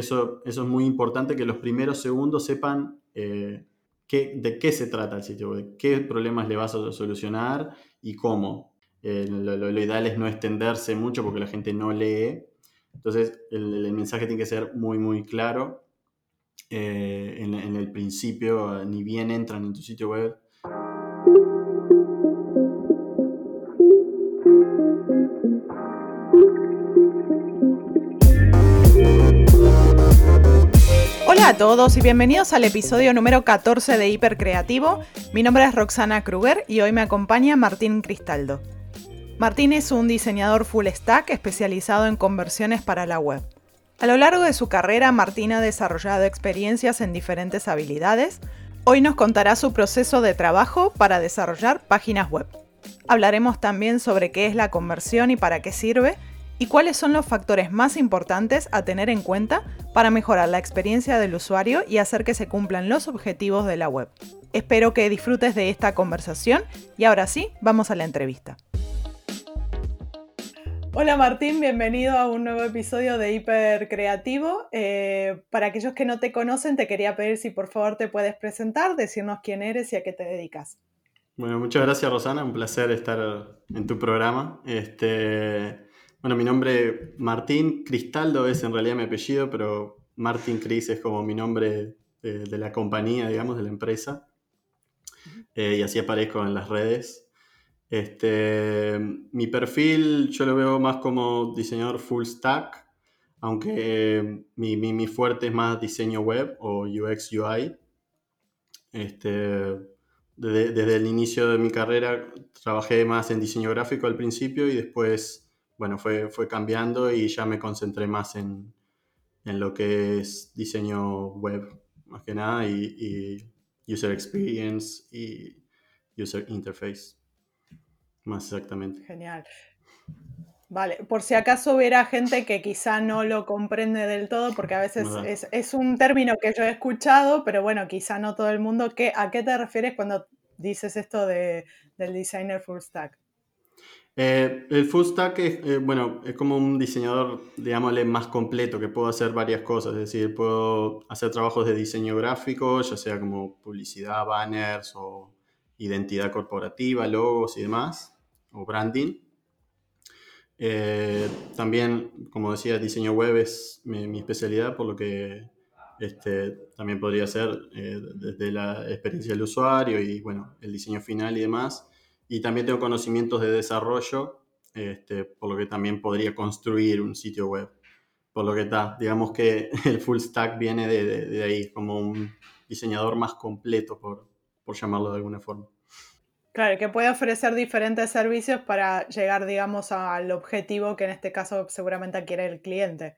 eso, eso es muy importante que los primeros segundos sepan eh, de qué se trata el sitio web, qué problemas le vas a solucionar y cómo. Eh, lo, ideal es no extenderse mucho porque la gente no lee. Entonces el, mensaje tiene que ser muy, muy claro. Eh, en, el principio, ni bien entran en tu sitio web, Hola a todos y bienvenidos al episodio número 14 de Hipercreativo. Mi nombre es Roxana Kruger y hoy me acompaña Martín Cristaldo. Martín es un diseñador full stack especializado en conversiones para la web. A lo largo de su carrera, Martín ha desarrollado experiencias en diferentes habilidades. Hoy nos contará su proceso de trabajo para desarrollar páginas web. Hablaremos también sobre qué es la conversión y para qué sirve, y cuáles son los factores más importantes a tener en cuenta para mejorar la experiencia del usuario y hacer que se cumplan los objetivos de la web. Espero que disfrutes de esta conversación y ahora sí, vamos a la entrevista. Hola Martín, bienvenido a un nuevo episodio de Hiper Creativo. Eh, para aquellos que no te conocen, te quería pedir si por favor te puedes presentar, decirnos quién eres y a qué te dedicas. Bueno, muchas gracias Rosana, un placer estar en tu programa. Este, bueno, mi nombre Martín Cristaldo es en realidad mi apellido, pero Martín Cris es como mi nombre de, la compañía, digamos, de la empresa. Eh, y así aparezco en las redes. Este, mi perfil yo lo veo más como diseñador full stack, aunque mi, mi, fuerte es más diseño web o UX UI. Este, desde, desde, el inicio de mi carrera trabajé más en diseño gráfico al principio y después bueno, fue, fue cambiando y ya me concentré más en, lo que es diseño web, más que nada, y, user experience y user interface, más exactamente. Genial. Vale, por si acaso hubiera gente que quizá no lo comprende del todo, porque a veces es, un término que yo he escuchado, pero bueno, quizá no todo el mundo. ¿Qué, ¿A qué te refieres cuando dices esto de, del designer full stack? Eh, el full stack es, eh, bueno, es como un diseñador, digámosle, más completo, que puedo hacer varias cosas, es decir, puedo hacer trabajos de diseño gráfico, ya sea como publicidad, banners o identidad corporativa, logos y demás, o branding. Eh, también, como decía, diseño web es mi, especialidad, por lo que este, también podría ser desde la experiencia del usuario y, bueno, el diseño final y demás y también tengo conocimientos de desarrollo, este, por lo que también podría construir un sitio web. Por lo que está, digamos que el full stack viene de, de, ahí, como un diseñador más completo, por, por llamarlo de alguna forma. Claro, que puede ofrecer diferentes servicios para llegar, digamos, al objetivo que en este caso seguramente quiere el cliente.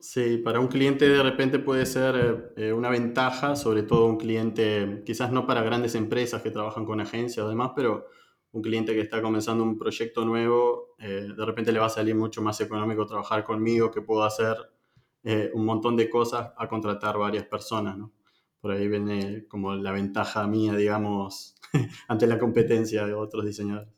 Sí, para un cliente de repente puede ser eh, una ventaja, sobre todo un cliente, quizás no para grandes empresas que trabajan con agencias o demás, pero un cliente que está comenzando un proyecto nuevo, eh, de repente le va a salir mucho más económico trabajar conmigo, que puedo hacer eh, un montón de cosas a contratar varias personas, ¿no? Por ahí viene como la ventaja mía, digamos, ante la competencia de otros diseñadores.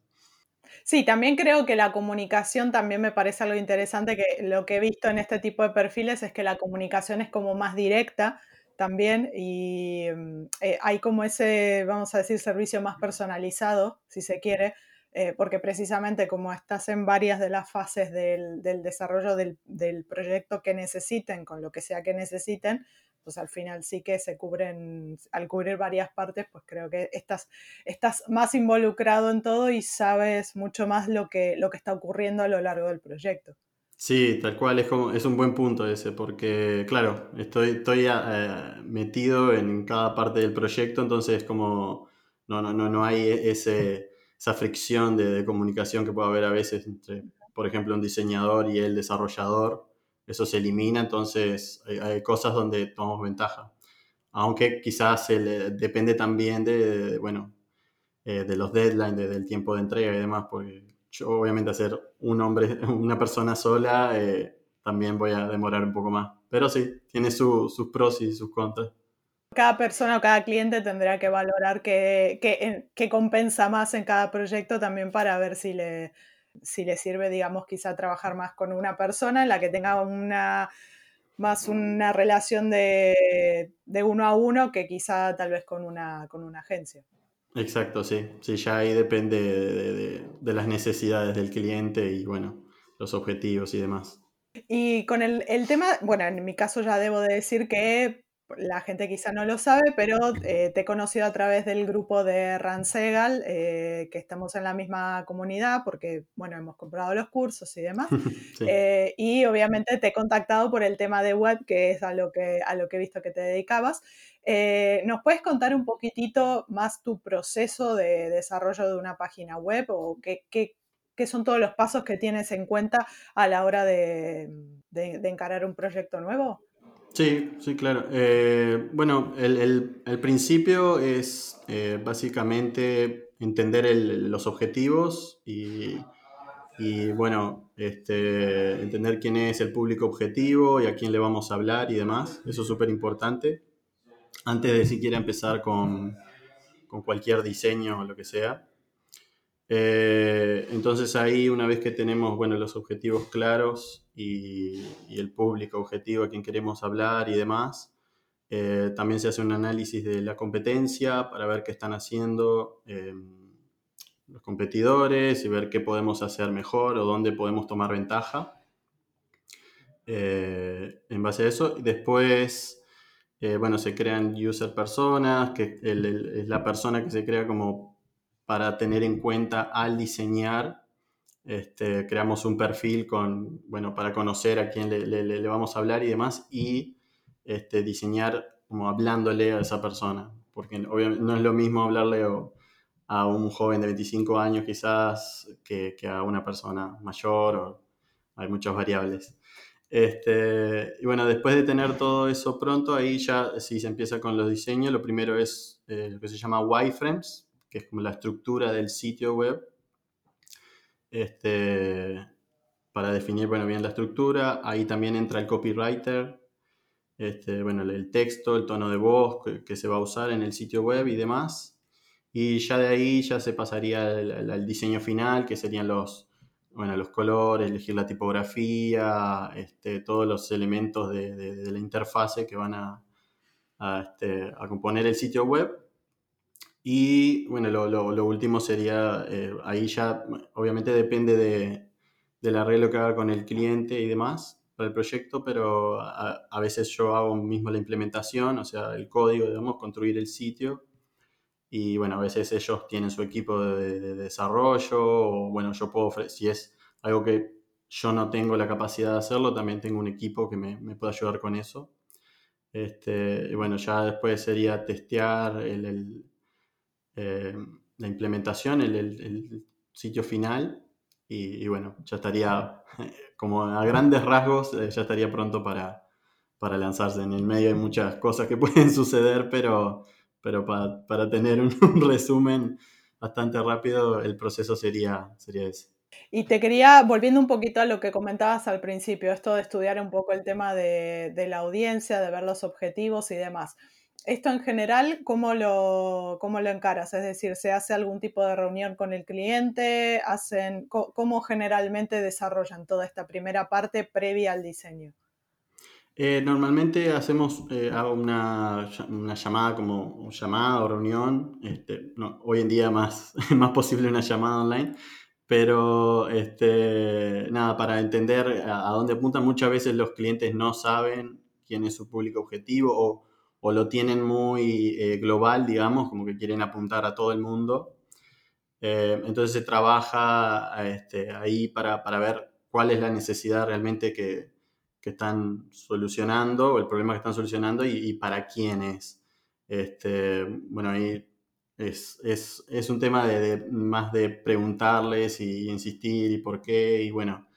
Sí, también creo que la comunicación también me parece algo interesante, que lo que he visto en este tipo de perfiles es que la comunicación es como más directa, también y mm, eh, hay como ese, vamos a decir, servicio más personalizado, si se quiere, eh, porque precisamente como estás en varias de las fases del, desarrollo del, proyecto que necesiten, con lo que sea que necesiten, pues al final sí que se cubren, al cubrir varias partes, pues creo que estás, estás más involucrado en todo y sabes mucho más lo que, lo que está ocurriendo a lo largo del proyecto. Sí, tal cual, es, como, es un buen punto ese, porque claro, estoy, estoy eh, metido en cada parte del proyecto, entonces como no, no, no, no hay e, ese, esa fricción de, comunicación que puede haber a veces entre, por ejemplo, un diseñador y el desarrollador, eso se elimina, entonces hay, cosas donde tomamos ventaja. Aunque quizás depende también de, bueno, eh, de los deadlines, del tiempo de entrega y demás, porque yo obviamente hacer un hombre, una persona sola, eh, también voy a demorar un poco más. Pero sí, tiene sus pros y sus contras. Cada persona o cada cliente tendrá que valorar qué, qué, compensa más en cada proyecto también para ver si le, si le sirve, digamos, quizá trabajar más con una persona en la que tenga una más una relación de, uno a uno que quizá tal vez con una, con una agencia. Exacto, sí. Sí, ya ahí depende de, las necesidades del cliente y bueno, los objetivos y demás. Y con el, el, tema, bueno, en mi caso ya debo de decir que la gente quizá no lo sabe, pero eh, te he conocido a través del grupo de Ransegal, eh, que estamos en la misma comunidad porque, bueno, hemos comprado los cursos y demás. Eh, y obviamente te he contactado por el tema de web, que es a lo que, a lo que he visto que te dedicabas. ¿Nos puedes contar un poquitito más tu proceso de desarrollo de una página web o qué, qué, qué son todos los pasos que tienes en cuenta a la hora de, de encarar un proyecto nuevo? Sí, sí, claro. Eh, bueno, el, principio es eh, básicamente entender los objetivos y, bueno, este, entender quién es el público objetivo y a quién le vamos a hablar y demás. Eso es súper importante. Antes de siquiera empezar con, con cualquier diseño o lo que sea. Eh, entonces ahí una vez que tenemos bueno, los objetivos claros y, el público objetivo a quien queremos hablar y demás, eh, también se hace un análisis de la competencia para ver qué están haciendo em, los competidores y ver qué podemos hacer mejor o dónde podemos tomar ventaja. Eh, en base a eso, después, bueno, se crean user personas, que es la persona que se crea como para tener en cuenta al diseñar. Este, creamos un perfil con, bueno, para conocer a quién le, vamos a hablar y demás, y este, diseñar como hablándole a esa persona, porque obviamente no es lo mismo hablarle a un joven de 25 años quizás que, a una persona mayor, hay muchas variables. Este, y bueno, después de tener todo eso pronto, ahí ya si se empieza con los diseños, lo primero es eh, lo que se llama wireframes, que es como la estructura del sitio web, este, para definir bueno, bien la estructura. Ahí también entra el copywriter, este, bueno, el texto, el tono de voz que, se va a usar en el sitio web y demás. Y ya de ahí ya se pasaría al, diseño final, que serían los, bueno, los colores, elegir la tipografía, este, todos los elementos de, la interfase que van a, este, a componer el sitio web. Y bueno, lo, último sería, eh, ahí ya obviamente depende de, del arreglo que haga con el cliente y demás para el proyecto, pero a, veces yo hago mismo la implementación, o sea, el código, digamos, construir el sitio. Y bueno, a veces ellos tienen su equipo de, desarrollo, o bueno, yo puedo ofrecer, si es algo que yo no tengo la capacidad de hacerlo, también tengo un equipo que me, me puede ayudar con eso. Este, y bueno, ya después sería testear el eh, la implementación, el, sitio final y, bueno, ya estaría, como a grandes rasgos, eh, ya estaría pronto para, para lanzarse. En el medio hay muchas cosas que pueden suceder, pero, pero para, para tener un, resumen bastante rápido, el proceso sería, sería ese. Y te quería, volviendo un poquito a lo que comentabas al principio, esto de estudiar un poco el tema de, de la audiencia, de ver los objetivos y demás esto en general, ¿cómo lo, ¿cómo lo encaras? Es decir, ¿se hace algún tipo de reunión con el cliente? Hacen, ¿Cómo generalmente desarrollan toda esta primera parte previa al diseño? Eh, normalmente hacemos eh, una, una, llamada como llamada o reunión, este, hoy en día más, más posible una llamada online, pero este, nada, para entender a, dónde apuntan, muchas veces los clientes no saben quién es su público objetivo o lo tienen muy eh, global, digamos, como que quieren apuntar a todo el mundo. Eh, entonces se trabaja este, ahí para, ver cuál es la necesidad realmente que, están solucionando, el problema que están solucionando y, para quién es. Este, bueno, ahí es, un tema de, más de preguntarles y insistir y por qué, y bueno,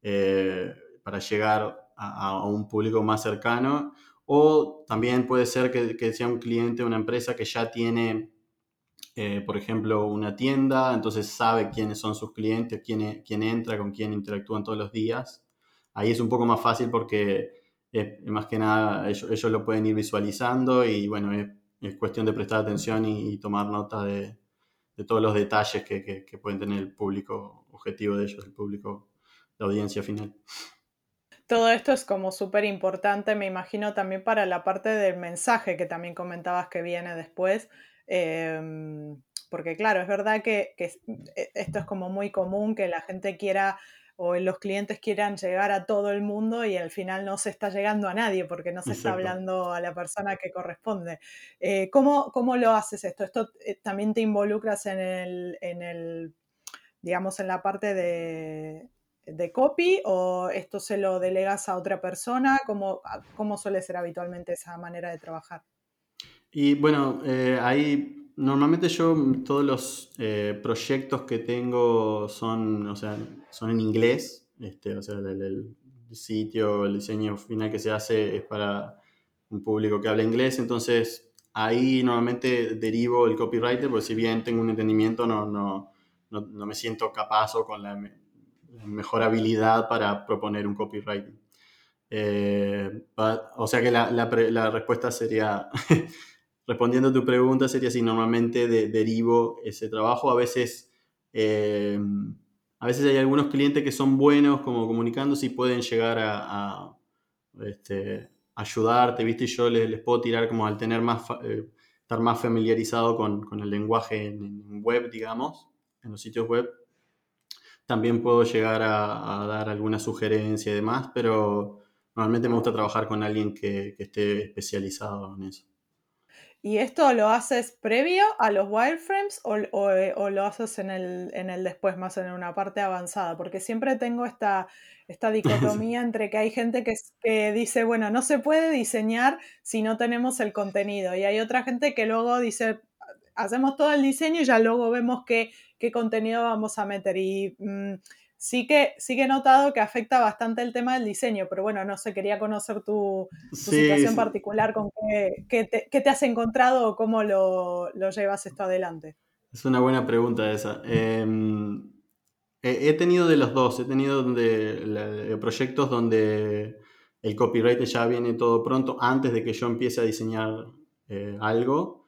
eh, para llegar a, un público más cercano o también puede ser que, sea un cliente, una empresa que ya tiene, eh, por ejemplo, una tienda, entonces sabe quiénes son sus clientes, quién, quién entra, con quién interactúan todos los días. Ahí es un poco más fácil porque eh, más que nada ellos, lo pueden ir visualizando y bueno, es, cuestión de prestar atención y, tomar nota de, todos los detalles que, que pueden tener el público objetivo de ellos, el público, la audiencia final. Todo esto es como súper importante, me imagino, también para la parte del mensaje que también comentabas que viene después. Em, porque claro, es verdad que, e, esto es como muy común, que la gente quiera o los clientes quieran llegar a todo el mundo y al final no se está llegando a nadie porque no se está hablando a la persona que corresponde. Eh, ¿cómo, lo haces esto? ¿Esto eh, también te involucras en el, en el, digamos, en la parte de, de copy o esto se lo delegas a otra persona? ¿Cómo, cómo suele ser habitualmente esa manera de trabajar? Y bueno, eh, ahí normalmente yo todos los eh, proyectos que tengo son, o sea, son en inglés. Este, o sea, el, sitio, el diseño final que se hace es para un público que habla inglés. Entonces ahí normalmente derivo el copywriter, porque si bien tengo un entendimiento, no, no, no, me siento capaz o con la, mejor habilidad para proponer un copywriting. Eh, o sea que la, la, respuesta sería respondiendo a tu pregunta, sería si normalmente derivo ese trabajo. A veces, eh, a veces hay algunos clientes que son buenos como comunicándose y pueden llegar a, este, ayudarte, ¿viste? Y yo les, puedo tirar como al tener más, eh, estar más familiarizado con, el lenguaje en, web, digamos, en los sitios web. También puedo llegar a, dar alguna sugerencia y demás, pero normalmente me gusta trabajar con alguien que esté especializado en eso. ¿Y esto lo haces previo a los wireframes o, o, lo haces en el, en el, después, más en una parte avanzada? Porque siempre tengo esta, esta dicotomía entre que hay gente que, que, dice, bueno, no se puede diseñar si no tenemos el contenido. Y hay otra gente que luego dice, hacemos todo el diseño y ya luego vemos qué, qué contenido vamos a meter. Y mm, sí que, sí que he notado que afecta bastante el tema del diseño, pero bueno, no sé, quería conocer tu, situación particular, con qué, te, has encontrado o cómo lo, llevas esto adelante. Es una buena pregunta esa. Em, he, tenido de los dos, he tenido donde, proyectos donde el copyright ya viene todo pronto antes de que yo empiece a diseñar eh, algo.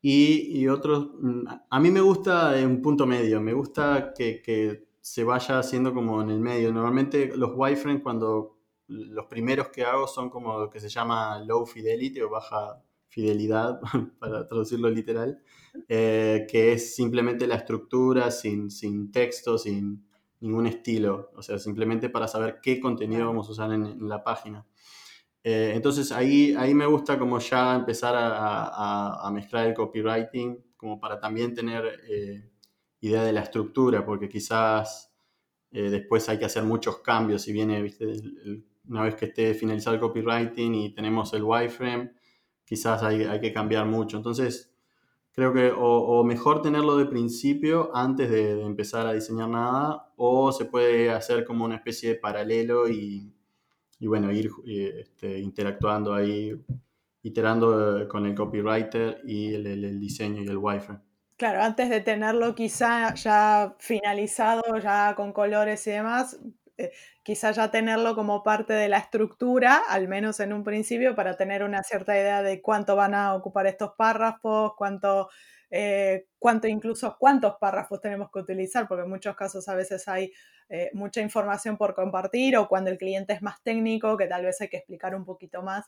Y, otros, mm, a mí me gusta un punto medio, me gusta que, que se vaya haciendo como en el medio. Normalmente los wireframes cuando los primeros que hago son como lo que se llama low fidelity o baja fidelidad, para traducirlo literal, eh, que es simplemente la estructura sin, sin texto, sin ningún estilo, o sea, simplemente para saber qué contenido vamos a usar en, la página. Eh, entonces ahí, ahí me gusta como ya empezar a, a, mezclar el copywriting, como para también tener eh, idea de la estructura, porque quizás eh, después hay que hacer muchos cambios. Si viene, ¿viste? una vez que esté finalizado el copywriting y tenemos el wireframe, quizás hay, hay que cambiar mucho. Entonces, creo que o, mejor tenerlo de principio antes de, empezar a diseñar nada, o se puede hacer como una especie de paralelo y, y bueno, ir este, interactuando ahí, iterando eh, con el copywriter y el, el diseño y el wireframe. Claro, antes de tenerlo quizá ya finalizado, ya con colores y demás, eh, quizá ya tenerlo como parte de la estructura, al menos en un principio, para tener una cierta idea de cuánto van a ocupar estos párrafos, cuánto, eh, cuánto incluso cuántos párrafos tenemos que utilizar, porque en muchos casos a veces hay eh, mucha información por compartir o cuando el cliente es más técnico, que tal vez hay que explicar un poquito más,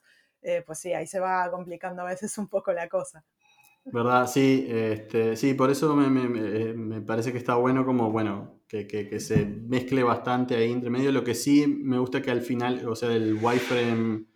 pues sí, ahí se va complicando a veces un poco la cosa. ¿Verdad? Sí, este, sí, por eso me, me, parece que está bueno como, bueno, que, que, se mezcle bastante ahí entre medio. Lo que sí me gusta que al final, o sea, el wireframe,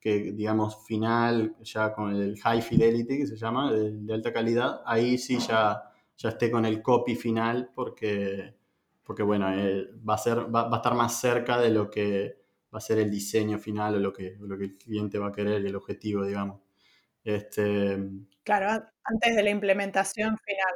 que digamos final, ya con el high fidelity que se llama, de, alta calidad, ahí sí ya, ya esté con el copy final porque, porque bueno, eh, va, a ser, va, va, a estar más cerca de lo que va a ser el diseño final o lo que, lo que el cliente va a querer y el objetivo, digamos. Este, claro, antes de la implementación final.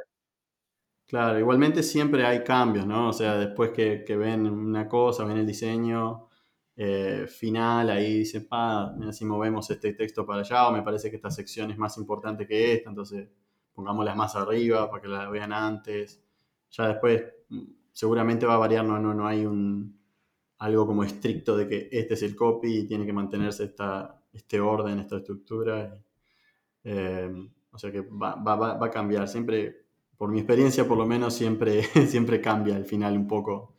Claro, igualmente siempre hay cambios, ¿no? O sea, después que, ven una cosa, ven el diseño eh, final, ahí dicen, pa, mira si movemos este texto para allá, o me parece que esta sección es más importante que esta, entonces pongámoslas más arriba para que la vean antes. Ya después mm, seguramente va a variar, no, no, no hay un, algo como estricto de que este es el copy y tiene que mantenerse esta, este orden, esta estructura. Eh, o sea que va, va, a cambiar. Siempre, por mi experiencia por lo menos, siempre, siempre cambia al final un poco.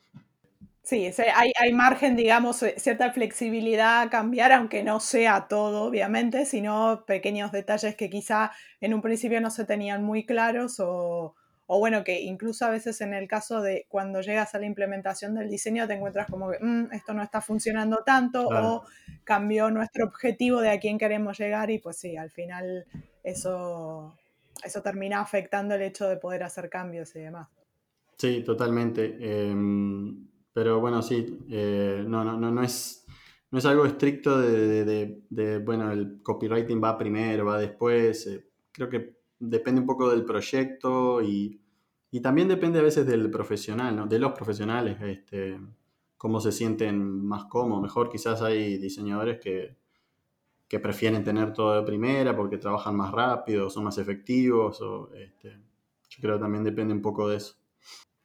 Sí, hay, hay, margen, digamos, eh, cierta flexibilidad a cambiar, aunque no sea todo, obviamente, sino pequeños detalles que quizá en un principio no se tenían muy claros o, o bueno, que incluso a veces en el caso de cuando llegas a la implementación del diseño te encuentras como que mm, esto no está funcionando tanto o cambió nuestro objetivo de a quién queremos llegar y pues sí, al final eso, eso termina afectando el hecho de poder hacer cambios y demás. Sí, totalmente. Em, pero bueno, sí, eh, no, no, no, no, es, no es algo estricto de, bueno, el copywriting va primero, va después. Eh, creo que depende un poco del proyecto y, también depende a veces del profesional, ¿no? de los profesionales, este, cómo se sienten más cómodos. Mejor quizás hay diseñadores que, que prefieren tener todo de primera porque trabajan más rápido, son más efectivos. O, este, yo creo que también depende un poco de eso.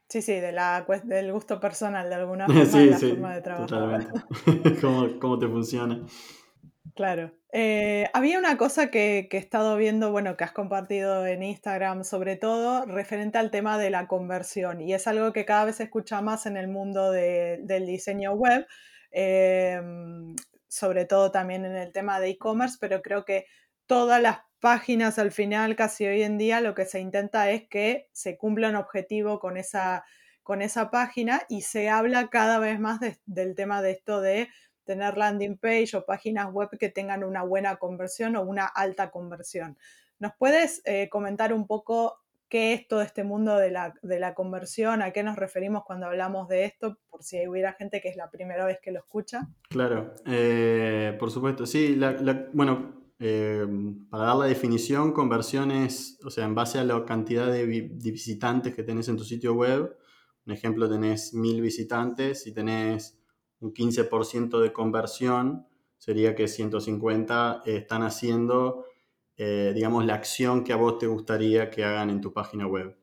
Sí, sí, de la, del gusto personal de alguna forma, sí, la forma de trabajar. ¿Cómo, ¿Cómo, te funciona? Claro. Eh, había una cosa que, he estado viendo, bueno, que has compartido en Instagram sobre todo, referente al tema de la conversión. Y es algo que cada vez se escucha más en el mundo del diseño web, em, sobre todo también en el tema de e-commerce, pero creo que todas las páginas al final, casi hoy en día, lo que se intenta es que se cumpla un objetivo con esa, con esa página y se habla cada vez más del tema de esto de tener landing page o páginas web que tengan una buena conversión o una alta conversión. ¿Nos puedes eh, comentar un poco qué es todo este mundo de la, conversión? ¿A qué nos referimos cuando hablamos de esto? Por si hubiera gente que es la primera vez que lo escucha. Claro, eh, por supuesto. Sí, bueno, eh, para dar la definición, conversión es, o sea, en base a la cantidad de, visitantes que tenés en tu sitio web. Un ejemplo, tenés mil visitantes y tenés un 15% de conversión, sería que 150 están haciendo, eh, digamos, la acción que a vos te gustaría que hagan en tu página web.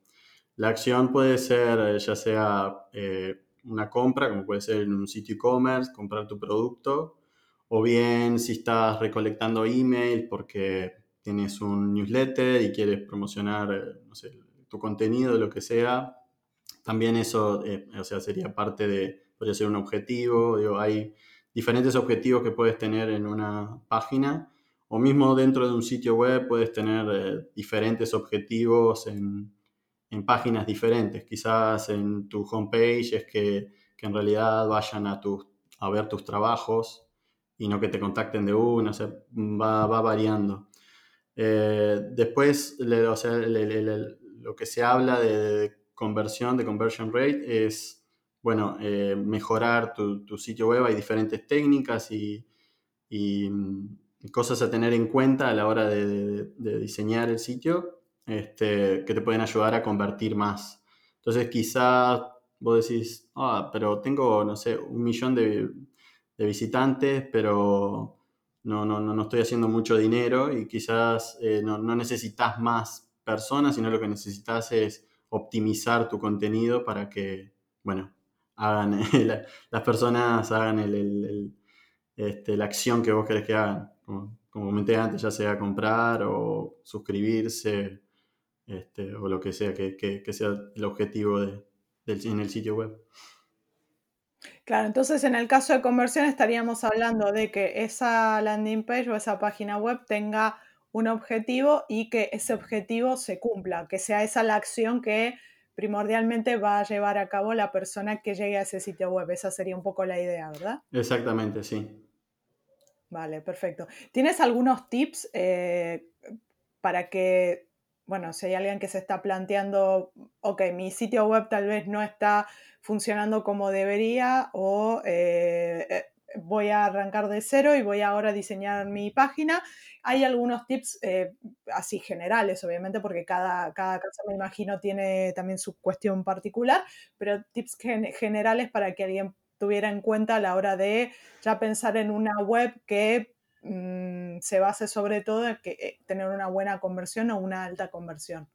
La acción puede ser eh, ya sea eh, una compra, como puede ser en un sitio e-commerce, comprar tu producto, o bien si estás recolectando email porque tienes un newsletter y quieres promocionar no sé, tu contenido, lo que sea, también eso o sea, sería parte de, podría ser un objetivo, digo, hay diferentes objetivos que puedes tener en una página o mismo dentro de un sitio web puedes tener eh, diferentes objetivos en, en, páginas diferentes. Quizás en tu homepage es que, que en realidad vayan a, tu, a ver tus trabajos y no que te contacten de una, o sea, va, va variando. Eh, después, o sea, lo que se habla de conversión, de conversion rate, es bueno, eh, mejorar tu, sitio web. Hay diferentes técnicas y, cosas a tener en cuenta a la hora de, diseñar el sitio este, que te pueden ayudar a convertir más. Entonces quizás vos decís, ah, pero tengo, no sé, un millón de, visitantes, pero no, no, no, estoy haciendo mucho dinero y quizás eh, no, no necesitas más personas, sino lo que necesitas es optimizar tu contenido para que, bueno, hagan, las personas hagan el, este, la acción que vos querés que hagan. Como, comenté antes, ya sea comprar o suscribirse este, o lo que sea, que, sea el objetivo de, en el sitio web. Claro, entonces en el caso de conversión estaríamos hablando de que esa landing page o esa página web tenga un objetivo y que ese objetivo se cumpla, que sea esa la acción que primordialmente va a llevar a cabo la persona que llegue a ese sitio web. Esa sería un poco la idea, ¿verdad? Exactamente, sí. Vale, perfecto. ¿Tienes algunos tips eh, para que, bueno, si hay alguien que se está planteando, ok, mi sitio web tal vez no está funcionando como debería o eh, eh, voy a arrancar de cero y voy ahora a diseñar mi página. Hay algunos tips eh, así generales, obviamente, porque cada, cada casa, me imagino, tiene también su cuestión particular, pero tips generales para que alguien tuviera en cuenta a la hora de ya pensar en una web que mm, se base sobre todo en que, eh, tener una buena conversión o una alta conversión.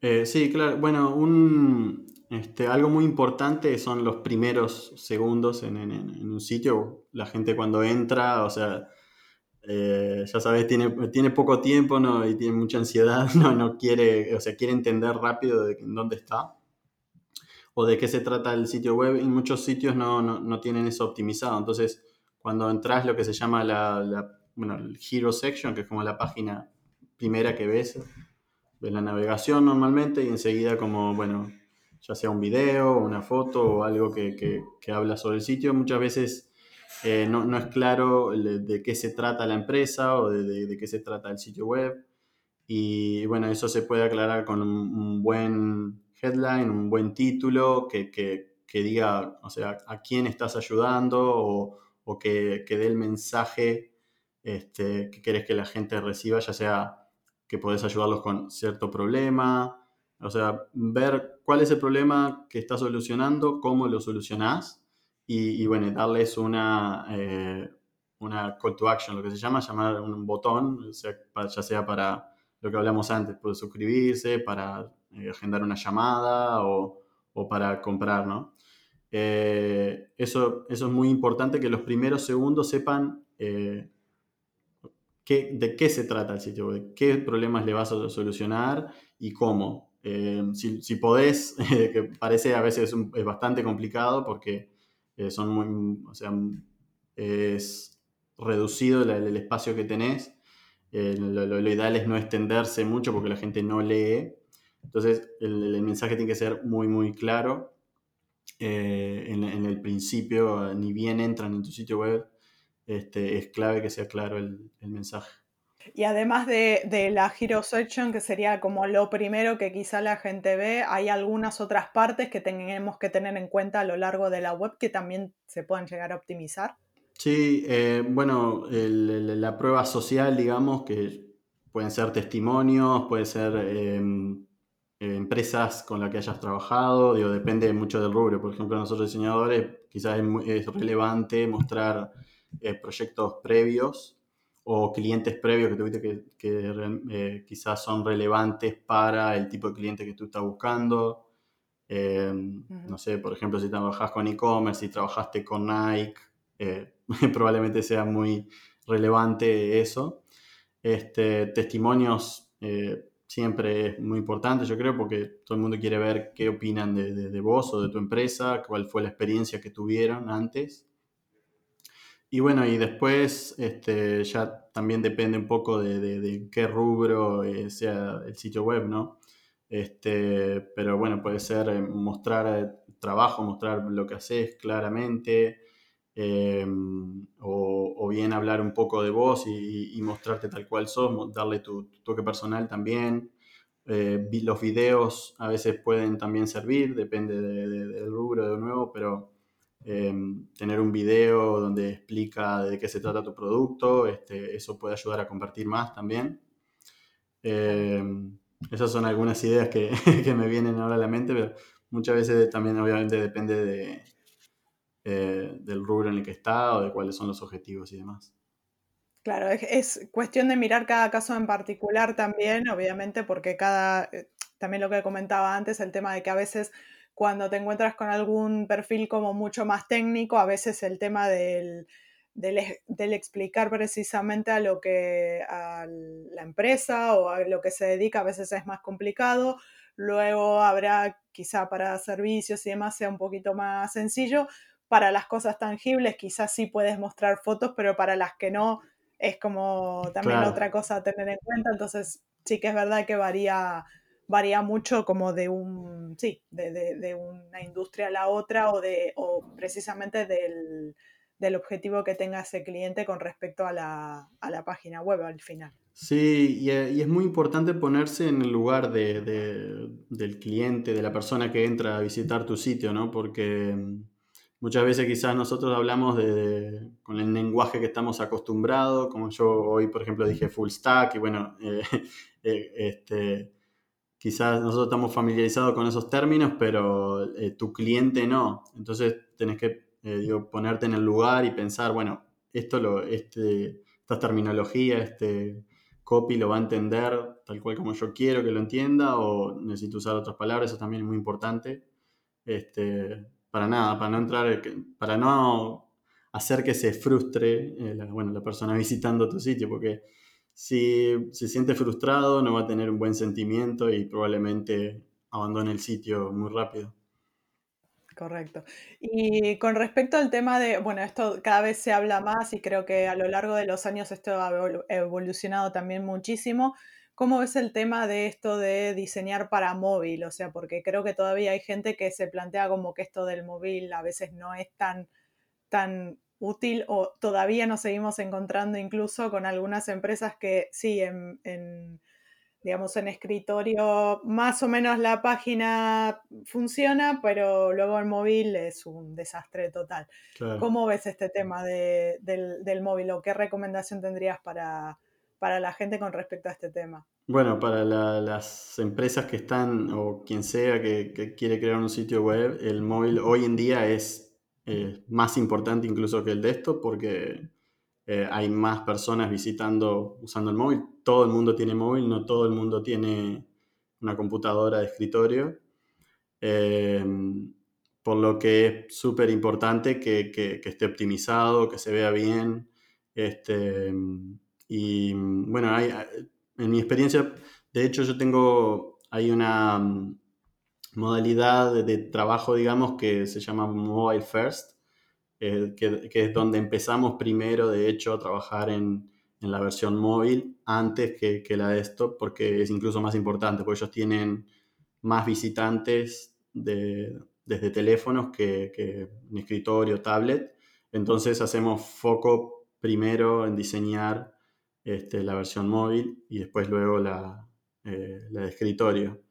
Eh, sí, claro. Bueno, un, este, algo muy importante son los primeros segundos en, un sitio. La gente cuando entra, o sea, eh, ya sabes, tiene, tiene poco tiempo ¿no? y tiene mucha ansiedad, no, no quiere, o sea, quiere entender rápido de dónde está. o de qué se trata el sitio web. Y muchos sitios no, no, tienen eso optimizado. Entonces, cuando entras lo que se llama la, bueno, el Hero Section, que es como la página primera que ves, ves la navegación normalmente y enseguida como, bueno, ya sea un video, una foto o algo que, que, habla sobre el sitio, muchas veces eh, no, no, es claro de, qué se trata la empresa o de, de, qué se trata el sitio web. Y bueno, eso se puede aclarar con un buen headline, un buen título que, que, diga, o sea, a quién estás ayudando o, o que, dé el mensaje este, que querés que la gente reciba, ya sea que podés ayudarlos con cierto problema, o sea, ver cuál es el problema que estás solucionando, cómo lo solucionás y, bueno, darles una, eh, una call to action, lo que se llama, llamar un botón, ya sea para lo que hablamos antes, puede suscribirse, para eh, agendar una llamada o, para comprar, ¿no? Eh, eso, eso es muy importante que los primeros segundos sepan eh, de qué se trata el sitio web, qué problemas le vas a solucionar y cómo. si, podés, que parece a veces es, bastante complicado porque son muy, o sea, es reducido el, espacio que tenés. Lo, ideal es no extenderse mucho porque la gente no lee entonces, el, mensaje tiene que ser muy, muy claro. Eh, en, el principio, ni bien entran en tu sitio web, este, es clave que sea claro el, mensaje. Y además de, la Hero Section, que sería como lo primero que quizá la gente ve, hay algunas otras partes que tenemos que tener en cuenta a lo largo de la web que también se pueden llegar a optimizar. Sí, eh, bueno, la prueba social, digamos, que pueden ser testimonios, puede ser em, eh, empresas con las que hayas trabajado, digo, depende mucho del rubro. Por ejemplo, nosotros diseñadores quizás es, relevante mostrar eh, proyectos previos o clientes previos que tuviste que, que eh, quizás son relevantes para el tipo de cliente que tú estás buscando. No sé, por ejemplo, si trabajas con e-commerce, si trabajaste con Nike, probablemente sea muy relevante eso. Este, testimonios siempre es muy importante, yo creo, porque todo el mundo quiere ver qué opinan de, vos o de tu empresa, cuál fue la experiencia que tuvieron antes. Y bueno, y después este, ya también depende un poco de, qué rubro eh, sea el sitio web, ¿no? Este, pero bueno, puede ser eh, mostrar eh, trabajo, mostrar lo que haces claramente, o, bien hablar un poco de vos y, mostrarte tal cual sos, darle tu, toque personal también. Los videos a veces pueden también servir, depende del rubro de nuevo, pero em, tener un video donde explica de qué se trata tu producto, este, eso puede ayudar a compartir más también. Em, esas son algunas ideas que, que, me vienen ahora a la mente, pero muchas veces también obviamente depende de, eh, del rubro en el que está o de cuáles son los objetivos y demás. Claro, es, cuestión de mirar cada caso en particular también, obviamente, porque cada, eh, también lo que comentaba antes, el tema de que a veces cuando te encuentras con algún perfil como mucho más técnico, a veces el tema del, del, explicar precisamente a lo que a la empresa o a lo que se dedica a veces es más complicado. Luego habrá quizá para servicios y demás sea un poquito más sencillo, para las cosas tangibles quizás sí puedes mostrar fotos, pero para las que no es como también otra cosa a tener en cuenta. Entonces sí que es verdad que varía, varía mucho como de un, sí, de, una industria a la otra o, de, o precisamente del, objetivo que tenga ese cliente con respecto a la, página web al final. Sí, y, es muy importante ponerse en el lugar del cliente, de la persona que entra a visitar tu sitio, ¿no? Porque Muchas veces quizás nosotros hablamos de, con el lenguaje que estamos acostumbrados, como yo hoy, por ejemplo, dije full stack, y bueno, eh, eh, este, quizás nosotros estamos familiarizados con esos términos, pero eh, tu cliente no. Entonces tenés que digo, ponerte en el lugar y pensar, bueno, esto lo, este, esta terminología, este copy lo va a entender tal cual como yo quiero que lo entienda, o necesito usar otras palabras, eso también es muy importante. Este, para nada, para no entrar, para no hacer que se frustre eh, la, bueno, la persona visitando tu sitio, porque si se siente frustrado no va a tener un buen sentimiento y probablemente abandone el sitio muy rápido. Correcto. Y con respecto al tema de, bueno, esto cada vez se habla más y creo que a lo largo de los años esto ha evolucionado también muchísimo. ¿Cómo ves el tema de esto de diseñar para móvil? O sea, porque creo que todavía hay gente que se plantea como que esto del móvil a veces no es tan, tan útil o todavía nos seguimos encontrando incluso con algunas empresas que sí, en, digamos, en escritorio más o menos la página funciona, pero luego el móvil es un desastre total. ¿Cómo ves este tema del, móvil o qué recomendación tendrías para, para la gente con respecto a este tema? Bueno, para las empresas que están o quien sea que, quiere crear un sitio web, el móvil hoy en día es eh, más importante incluso que el desktop porque eh, hay más personas visitando usando el móvil. Todo el mundo tiene móvil, no todo el mundo tiene una computadora de escritorio. Em, por lo que es súper importante que, esté optimizado, que se vea bien. Este, y bueno, hay, en mi experiencia, de hecho yo tengo, hay una modalidad de trabajo, digamos, que se llama Mobile First, eh, que, es donde empezamos primero, de hecho, a trabajar en, en la versión móvil antes que, que, la desktop, porque es incluso más importante, porque ellos tienen más visitantes de, desde teléfonos que, que en escritorio, tablet. Entonces hacemos foco primero en diseñar este, la versión móvil y después luego la, eh, la de escritorio.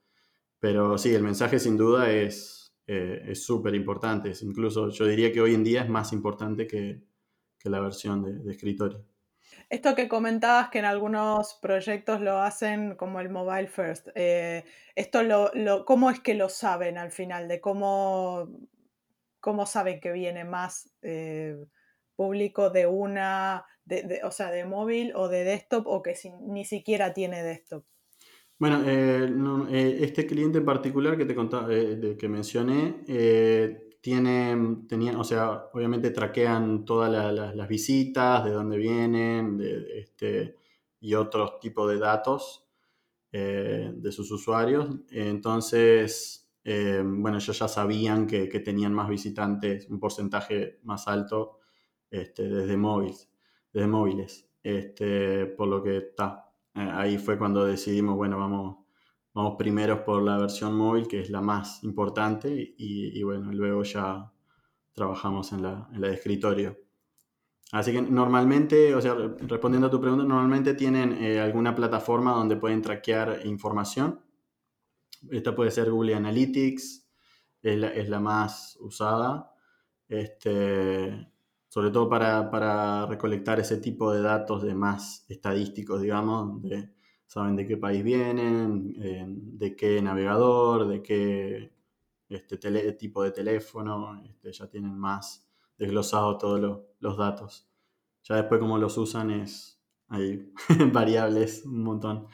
Pero sí, el mensaje sin duda es eh, súper importante. Incluso yo diría que hoy en día es más importante que, la versión de, escritorio. Esto que comentabas que en algunos proyectos lo hacen como el mobile first, eh, esto lo, ¿cómo es que lo saben al final? De cómo, cómo saben que viene más eh, público de una, o sea, de móvil o de desktop o que ni siquiera tiene desktop. Bueno, eh, eh, este cliente en particular que te contaba, eh, que mencioné, tiene, tenía, o sea, obviamente traquean todas las visitas, de dónde vienen, de, este, y otros tipos de datos de sus usuarios. Entonces, bueno, ellos ya sabían que, que, tenían más visitantes, un porcentaje más alto este, desde móviles, desde móviles. Este, por lo que está eh, ahí fue cuando decidimos, bueno, vamos, vamos primeros por la versión móvil, que es la más importante, y, bueno, luego ya trabajamos en la, en la escritorio. Así que normalmente, o sea, respondiendo a tu pregunta, normalmente tienen eh, alguna plataforma donde pueden traquear información. Esta puede ser Google Analytics, es la, es la más usada. Este, sobre todo para, recolectar ese tipo de datos de más estadísticos, digamos, de saben de qué país vienen, eh, de qué navegador, de qué este, tipo de teléfono, este, ya tienen más desglosados todos los datos. Ya después cómo los usan es, hay variables, un montón.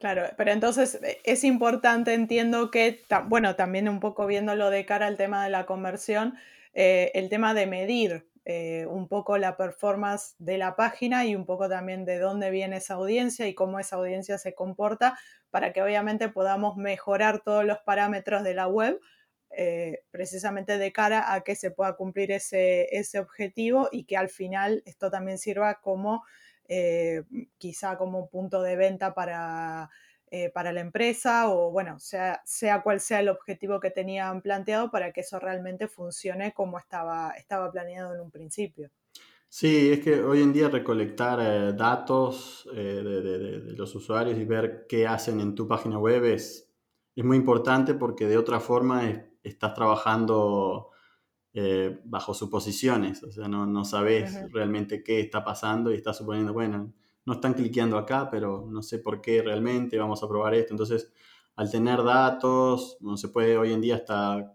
Claro, pero entonces eh, es importante, entiendo que, bueno, también un poco viéndolo de cara al tema de la conversión, eh, el tema de medir eh, un poco la performance de la página y un poco también de dónde viene esa audiencia y cómo esa audiencia se comporta para que obviamente podamos mejorar todos los parámetros de la web eh, precisamente de cara a que se pueda cumplir ese, ese objetivo y que al final esto también sirva como eh, quizá como punto de venta para eh, para la empresa o bueno, sea, sea cual sea el objetivo que tenían planteado para que eso realmente funcione como estaba, estaba planeado en un principio. Sí, es que hoy en día recolectar eh, datos eh, de, los usuarios y ver qué hacen en tu página web es, es muy importante porque de otra forma estás trabajando bajo suposiciones, o sea, no, no sabes realmente qué está pasando y estás suponiendo, bueno, no están cliqueando acá, pero no sé por qué realmente, vamos a probar esto. Entonces, al tener datos, no se puede hoy en día hasta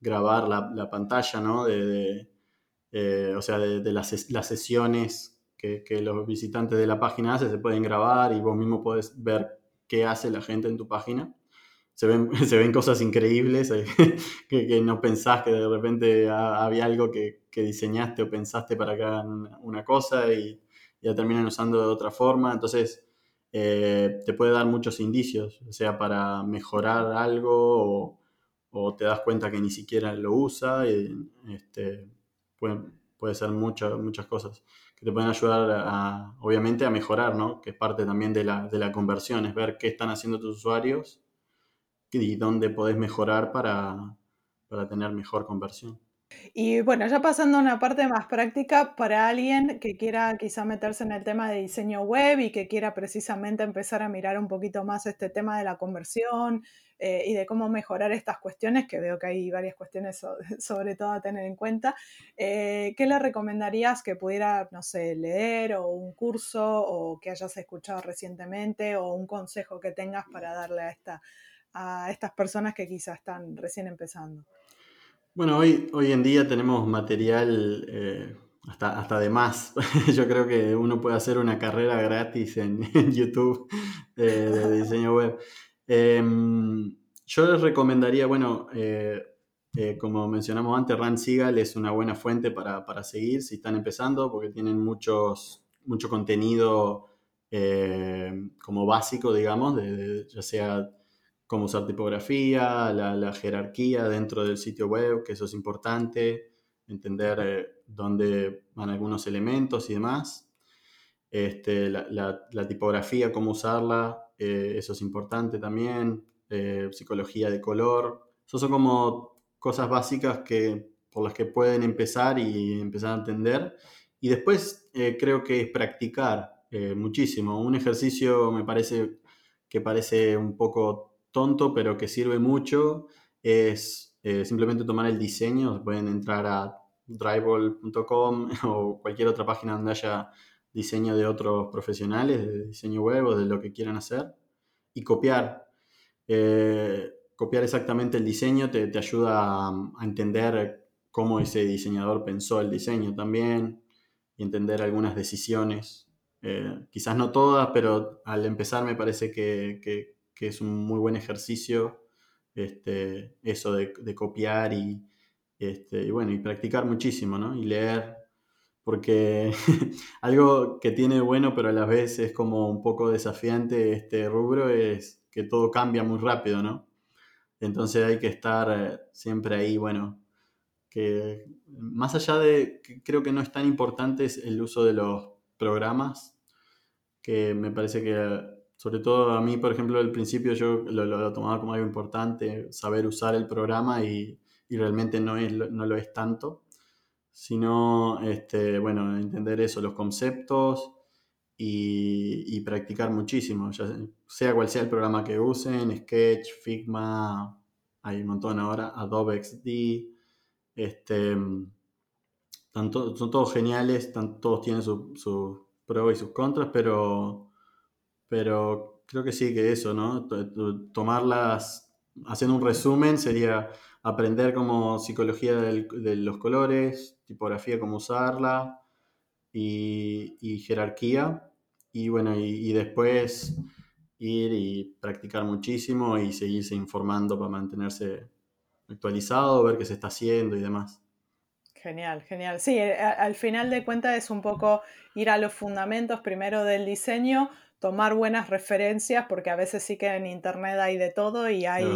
grabar la, pantalla, ¿no? De, eh, o sea, de, las, sesiones que, los visitantes de la página hacen, se pueden grabar y vos mismo podés ver qué hace la gente en tu página. Se ven, se ven cosas increíbles eh, que, no pensás que de repente había algo que, diseñaste o pensaste para que hagan una cosa y, ya terminan usando de otra forma. Entonces, eh, te puede dar muchos indicios, o sea para mejorar algo o te das cuenta que ni siquiera lo usa. Y, este, puede, puede ser muchas muchas cosas que te pueden ayudar, a, obviamente, a mejorar, ¿no? Que es parte también de la, de la conversión, es ver qué están haciendo tus usuarios y dónde podés mejorar para, para tener mejor conversión. Y bueno, ya pasando a una parte más práctica para alguien que quiera quizá meterse en el tema de diseño web y que quiera precisamente empezar a mirar un poquito más este tema de la conversión eh, y de cómo mejorar estas cuestiones, que veo que hay varias cuestiones sobre todo a tener en cuenta, eh, ¿qué le recomendarías que pudiera, no sé, leer o un curso o que hayas escuchado recientemente o un consejo que tengas para darle a, esta, a estas personas que quizás están recién empezando? Bueno, hoy, hoy en día tenemos material eh, hasta, hasta de más. Yo creo que uno puede hacer una carrera gratis en, YouTube de diseño web. Em, yo les recomendaría, bueno, eh, eh, como mencionamos antes, Ran Sigal es una buena fuente para, para, seguir si están empezando, porque tienen muchos, mucho contenido como básico, digamos, de, ya sea cómo usar tipografía, la, jerarquía dentro del sitio web, que eso es importante, entender eh, dónde van algunos elementos y demás. Este, la, tipografía, cómo usarla, eh, eso es importante también. Eh, psicología de color. Eso son como cosas básicas que, por las que pueden empezar y empezar a entender. Y después creo que es practicar muchísimo. Un ejercicio me parece que parece un poco tonto, pero que sirve mucho, es eh, simplemente tomar el diseño. Pueden entrar a drywall.com o cualquier otra página donde haya diseño de otros profesionales, de diseño web o de lo que quieran hacer, y copiar. Eh, copiar exactamente el diseño te, ayuda a, entender cómo ese diseñador pensó el diseño también y entender algunas decisiones. Eh, quizás no todas, pero al empezar me parece que es un muy buen ejercicio este, eso de, copiar y, este, y, bueno, y practicar muchísimo, ¿no? Y leer, porque algo que tiene bueno, pero a la vez es como un poco desafiante este rubro, es que todo cambia muy rápido, ¿no? Entonces hay que estar eh, siempre ahí, bueno, que más allá de, creo que no es tan importante el uso de los programas, que me parece que sobre todo a mí, por ejemplo, al principio yo lo, tomaba como algo importante, saber usar el programa y, realmente no, es, no lo es tanto, sino, este, bueno, entender eso, los conceptos y, practicar muchísimo, sea cual sea el programa que usen, Sketch, Figma, hay un montón ahora, Adobe XD, este, tanto, son todos geniales, todos tienen sus su pros y sus contras, pero pero creo que sí, que eso, ¿no? Tomarlas, haciendo un resumen, sería aprender como psicología de los colores, tipografía, cómo usarla y, jerarquía. Y bueno, y, después ir y practicar muchísimo y seguirse informando para mantenerse actualizado, ver qué se está haciendo y demás. Genial, genial. Sí, al final de cuentas es un poco ir a los fundamentos primero del diseño, tomar buenas referencias, porque a veces sí que en Internet hay de todo y hay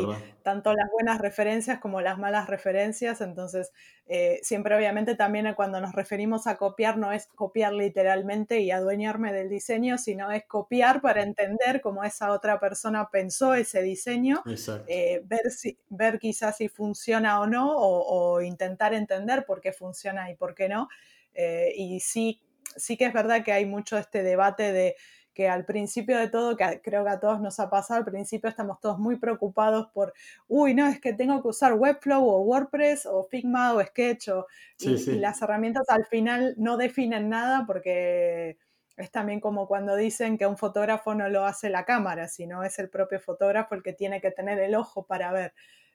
tanto las buenas referencias como las malas referencias, entonces eh, siempre obviamente también cuando nos referimos a copiar no es copiar literalmente y adueñarme del diseño, sino es copiar para entender cómo esa otra persona pensó ese diseño, eh, ver, si, ver quizás si funciona o no, o, intentar entender por qué funciona y por qué no. Eh, y sí, sí que es verdad que hay mucho este debate de que al principio de todo, que creo que a todos nos ha pasado, al principio estamos todos muy preocupados por, uy, no, es que tengo que usar Webflow o WordPress o Figma o Sketch, y, las herramientas al final no definen nada porque es también como cuando dicen que un fotógrafo no lo hace la cámara, sino es el propio fotógrafo el que tiene que tener el ojo para ver.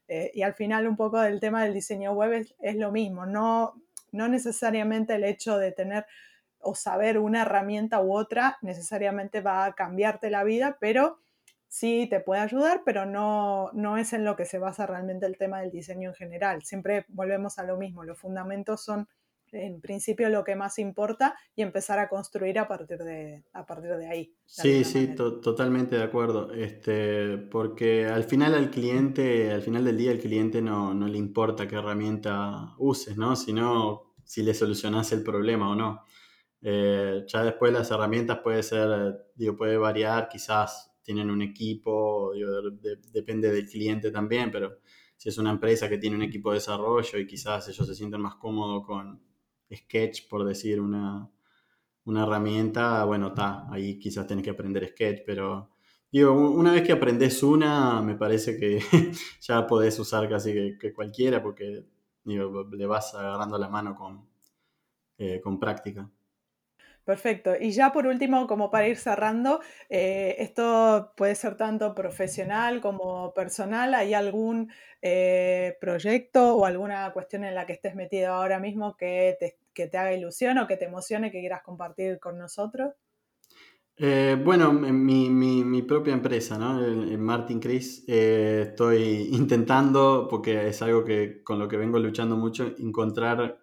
Eh, y al final un poco del tema del diseño web es, es lo mismo, no, no necesariamente el hecho de tener o saber una herramienta u otra necesariamente va a cambiarte la vida, pero sí te puede ayudar, pero no, no es en lo que se basa realmente el tema del diseño en general. Siempre volvemos a lo mismo, los fundamentos son en principio lo que más importa y empezar a construir a partir de, a partir de ahí. sí, sí, totalmente de acuerdo. Este, porque al final al cliente, al final del día, al cliente no, no le importa qué herramienta uses, ¿no? Sino si le solucionas el problema o no. Eh, ya después las herramientas puede ser, digo, puede variar, quizás tienen un equipo, depende del cliente también, pero si es una empresa que tiene un equipo de desarrollo y quizás ellos se sienten más cómodos con Sketch, por decir una, una herramienta, bueno, está, ahí quizás tenés que aprender Sketch, pero digo, una vez que aprendes una, me parece que ya podés usar casi que, cualquiera porque le vas agarrando la mano con, eh, con práctica. Perfecto. Y ya por último, como para ir cerrando, eh, esto puede ser tanto profesional como personal. ¿Hay algún eh, proyecto o alguna cuestión en la que estés metido ahora mismo que te, haga ilusión o que te emocione, que quieras compartir con nosotros? Eh, bueno, en mi, propia empresa, ¿no? En, Martin Chris, estoy intentando, porque es algo que con lo que vengo luchando mucho, encontrar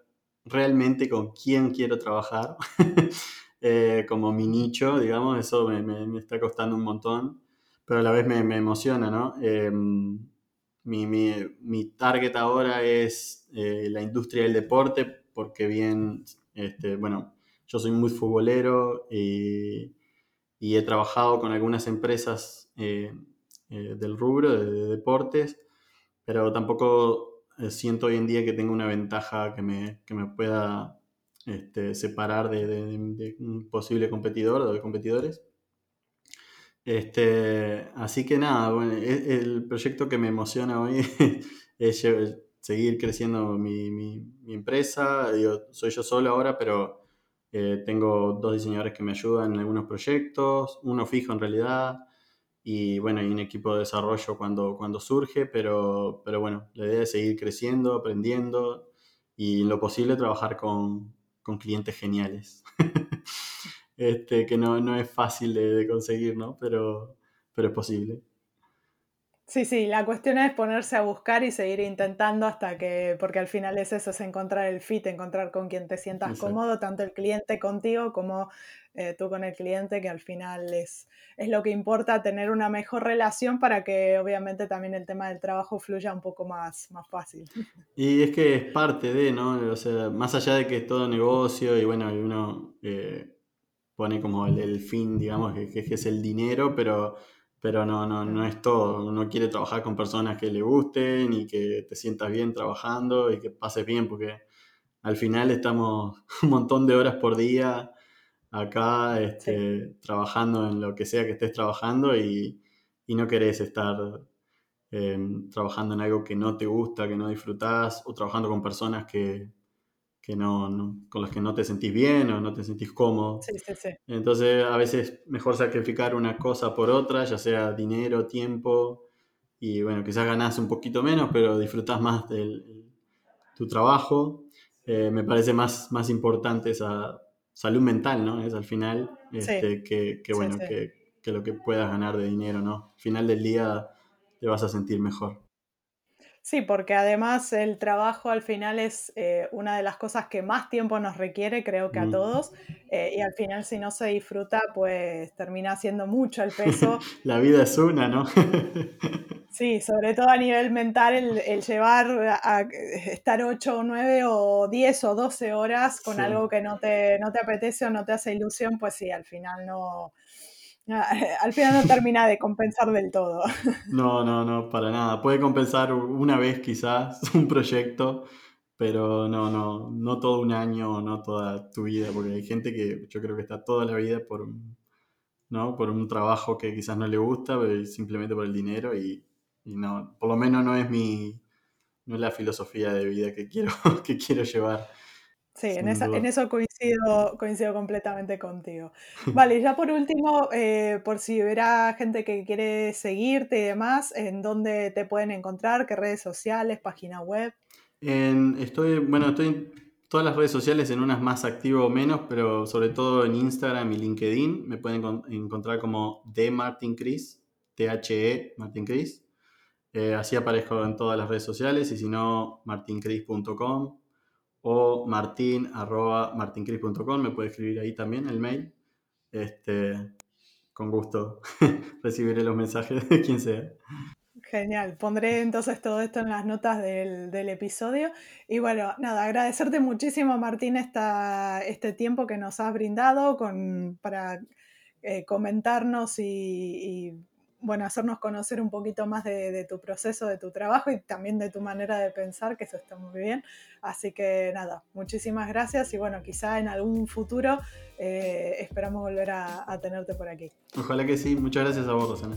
realmente con quién quiero trabajar, eh, como mi nicho, digamos, eso me, está costando un montón, pero a la vez me, emociona, ¿no? Em, mi, target ahora es eh, la industria del deporte, porque bien, este, bueno, yo soy muy futbolero y, he trabajado con algunas empresas eh, del rubro de deportes, pero tampoco eh, siento hoy en día que tengo una ventaja que me, que me pueda este, separar de, un posible competidor o de competidores. Este, así que nada, bueno, e, el proyecto que me emociona hoy es seguir creciendo mi, mi, mi empresa. soy yo solo ahora, pero eh, tengo dos diseñadores que me ayudan en algunos proyectos, uno fijo en realidad, y bueno, hay un equipo de desarrollo cuando, cuando surge, pero, pero bueno, la idea es seguir creciendo, aprendiendo y en lo posible trabajar con, con clientes geniales. este, que no, no es fácil de, de, conseguir, ¿no? Pero, pero es posible. Sí, sí, la cuestión es ponerse a buscar y seguir intentando hasta que, porque al final es eso, es encontrar el fit, encontrar con quien te sientas cómodo, tanto el cliente contigo como eh, tú con el cliente, que al final es, es lo que importa, tener una mejor relación para que obviamente también el tema del trabajo fluya un poco más, más fácil. Y es que es parte de, ¿no? O sea, más allá de que es todo negocio y bueno, uno eh, pone como el, fin, digamos, que, que es el dinero, pero pero no, no, no es todo. Uno quiere trabajar con personas que le gusten y que te sientas bien trabajando y que pases bien, porque al final estamos un montón de horas por día acá este, trabajando en lo que sea que estés trabajando y, no querés estar em, trabajando en algo que no te gusta, que no disfrutás, o trabajando con personas que, que no, con los que no te sentís bien o no te sentís cómodo. Sí, sí, sí. Entonces a veces mejor sacrificar una cosa por otra, ya sea dinero, tiempo, y bueno, quizás ganás un poquito menos, pero disfrutás más de tu trabajo. Eh, me parece más, más importante esa salud mental, ¿no? Es al final este, que, que, bueno, que, que lo que puedas ganar de dinero, ¿no? Al final del día te vas a sentir mejor. Sí, porque además el trabajo al final es eh, una de las cosas que más tiempo nos requiere, creo que a mm. todos, eh, y al final si no se disfruta, pues termina siendo mucho el peso. La vida es una, ¿no? sí, sobre todo a nivel mental, el, llevar a, estar 8 o 9 o 10 o 12 horas con algo que no te, no te apetece o no te hace ilusión, pues sí, al final no, al final no termina de compensar del todo. No, no, no, para nada. Puede compensar una vez quizás un proyecto, pero no, no, no todo un año, no toda tu vida, porque hay gente que yo creo que está toda la vida por, ¿no? por un trabajo que quizás no le gusta, simplemente por el dinero y, no, por lo menos no es mi, no es la filosofía de vida que quiero, que quiero llevar. Sí, en, eso coincido, coincido completamente contigo. Vale, ya por último, eh, por si hubiera gente que quiere seguirte y demás, ¿en dónde te pueden encontrar? ¿Qué redes sociales, página web? estoy, bueno, estoy en todas las redes sociales, en unas más activo o menos, pero sobre todo en Instagram y LinkedIn. Me pueden encontrar como de Martin Chris, T-H-E Martin Chris. Eh, así aparezco en todas las redes sociales y si no, martincris.com o martin arroba me puede escribir ahí también el mail. Este, con gusto recibiré los mensajes de quien sea. Genial, pondré entonces todo esto en las notas del, episodio. Y bueno, nada, agradecerte muchísimo, Martín, esta, este tiempo que nos has brindado con, para eh, comentarnos y, bueno, hacernos conocer un poquito más de, tu proceso, de tu trabajo y también de tu manera de pensar, que eso está muy bien. Así que nada, muchísimas gracias y bueno, quizá en algún futuro eh, esperamos volver a, a tenerte por aquí. Ojalá que sí, muchas gracias a vos, Rosana.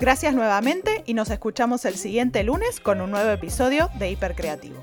Gracias nuevamente y nos escuchamos el siguiente lunes con un nuevo episodio de Hipercreativo.